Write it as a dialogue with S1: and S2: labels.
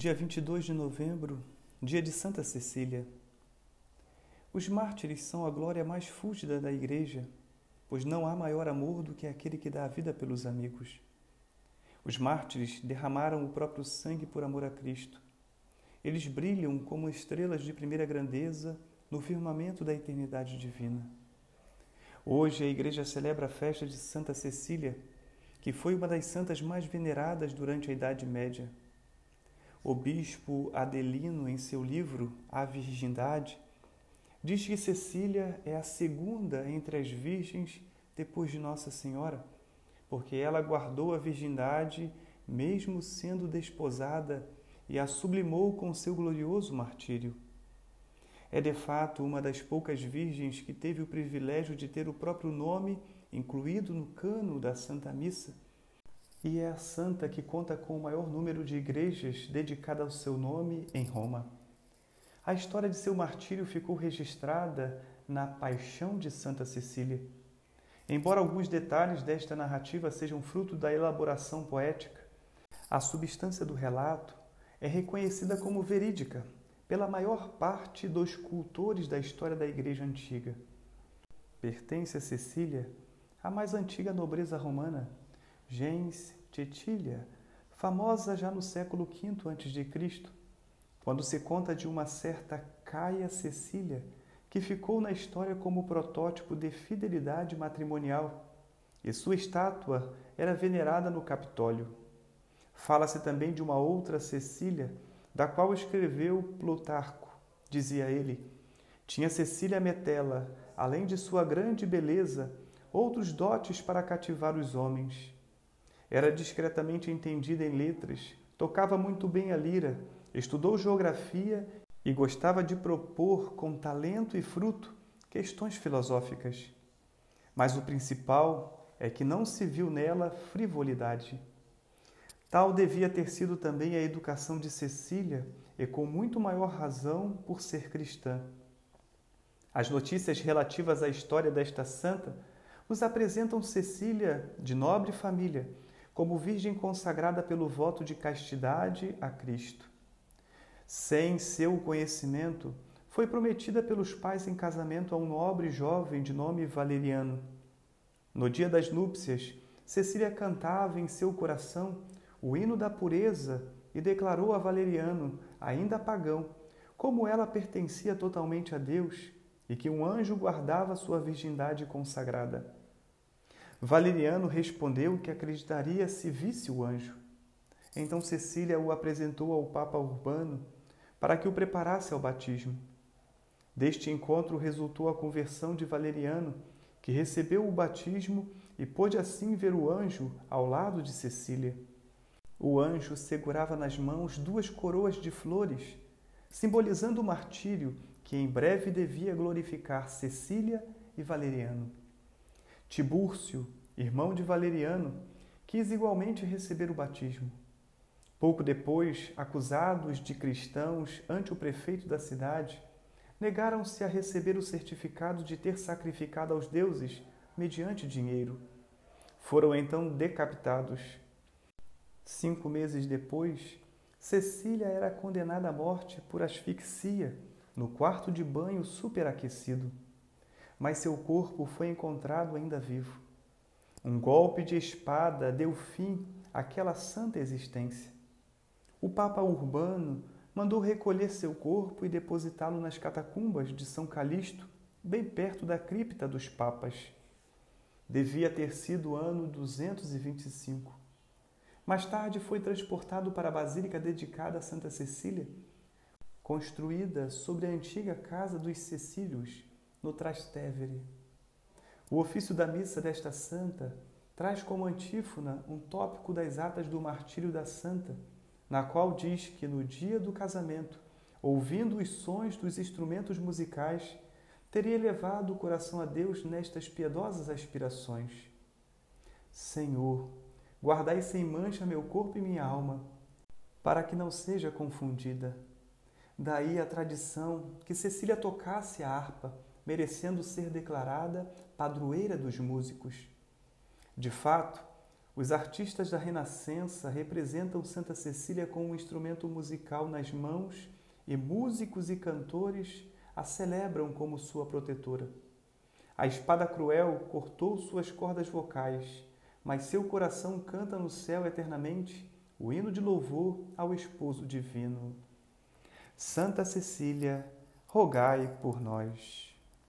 S1: Dia 22 de novembro, dia de Santa Cecília. Os mártires são a glória mais fúlgida da Igreja, pois não há maior amor do que aquele que dá a vida pelos amigos. Os mártires derramaram o próprio sangue por amor a Cristo. Eles brilham como estrelas de primeira grandeza no firmamento da eternidade divina. Hoje a Igreja celebra a festa de Santa Cecília, que foi uma das santas mais veneradas durante a Idade Média. O bispo Adelino, em seu livro A Virgindade, diz que Cecília é a segunda entre as virgens depois de Nossa Senhora, porque ela guardou a virgindade mesmo sendo desposada e a sublimou com seu glorioso martírio. É de fato uma das poucas virgens que teve o privilégio de ter o próprio nome incluído no cano da Santa Missa e é a santa que conta com o maior número de igrejas dedicadas ao seu nome em Roma. A história de seu martírio ficou registrada na Paixão de Santa Cecília. Embora alguns detalhes desta narrativa sejam fruto da elaboração poética, a substância do relato é reconhecida como verídica pela maior parte dos cultores da história da Igreja Antiga. Pertence a Cecília a mais antiga nobreza romana gens Titília, famosa já no século V a.C., quando se conta de uma certa Caia Cecília, que ficou na história como protótipo de fidelidade matrimonial, e sua estátua era venerada no Capitólio. Fala-se também de uma outra Cecília, da qual escreveu Plutarco. Dizia ele: Tinha Cecília Metela, além de sua grande beleza, outros dotes para cativar os homens. Era discretamente entendida em letras, tocava muito bem a lira, estudou geografia e gostava de propor com talento e fruto questões filosóficas. Mas o principal é que não se viu nela frivolidade. Tal devia ter sido também a educação de Cecília, e com muito maior razão por ser cristã. As notícias relativas à história desta santa nos apresentam Cecília de nobre família, como virgem consagrada pelo voto de castidade a Cristo. Sem seu conhecimento, foi prometida pelos pais em casamento a um nobre jovem de nome Valeriano. No dia das núpcias, Cecília cantava em seu coração o hino da pureza e declarou a Valeriano, ainda pagão, como ela pertencia totalmente a Deus e que um anjo guardava sua virgindade consagrada. Valeriano respondeu que acreditaria se visse o anjo. Então Cecília o apresentou ao Papa Urbano para que o preparasse ao batismo. Deste encontro resultou a conversão de Valeriano, que recebeu o batismo e pôde assim ver o anjo ao lado de Cecília. O anjo segurava nas mãos duas coroas de flores, simbolizando o martírio que em breve devia glorificar Cecília e Valeriano. Tibúrcio, irmão de Valeriano, quis igualmente receber o batismo. Pouco depois, acusados de cristãos ante o prefeito da cidade, negaram-se a receber o certificado de ter sacrificado aos deuses mediante dinheiro. Foram então decapitados. Cinco meses depois, Cecília era condenada à morte por asfixia no quarto de banho superaquecido mas seu corpo foi encontrado ainda vivo. Um golpe de espada deu fim àquela santa existência. O Papa Urbano mandou recolher seu corpo e depositá-lo nas catacumbas de São Calixto, bem perto da cripta dos Papas. Devia ter sido o ano 225. Mais tarde foi transportado para a basílica dedicada a Santa Cecília, construída sobre a antiga casa dos Cecílios, no Trastevere. O ofício da missa desta santa traz como antífona um tópico das atas do martírio da santa, na qual diz que no dia do casamento, ouvindo os sons dos instrumentos musicais, teria elevado o coração a Deus nestas piedosas aspirações. Senhor, guardai sem mancha meu corpo e minha alma, para que não seja confundida. Daí a tradição que Cecília tocasse a harpa merecendo ser declarada padroeira dos músicos. De fato, Os artistas da Renascença representam Santa Cecília com um instrumento musical nas mãos e músicos e cantores a celebram como sua protetora. A espada cruel cortou suas cordas vocais, mas seu coração canta no céu eternamente o hino de louvor ao esposo divino. Santa Cecília, rogai por nós.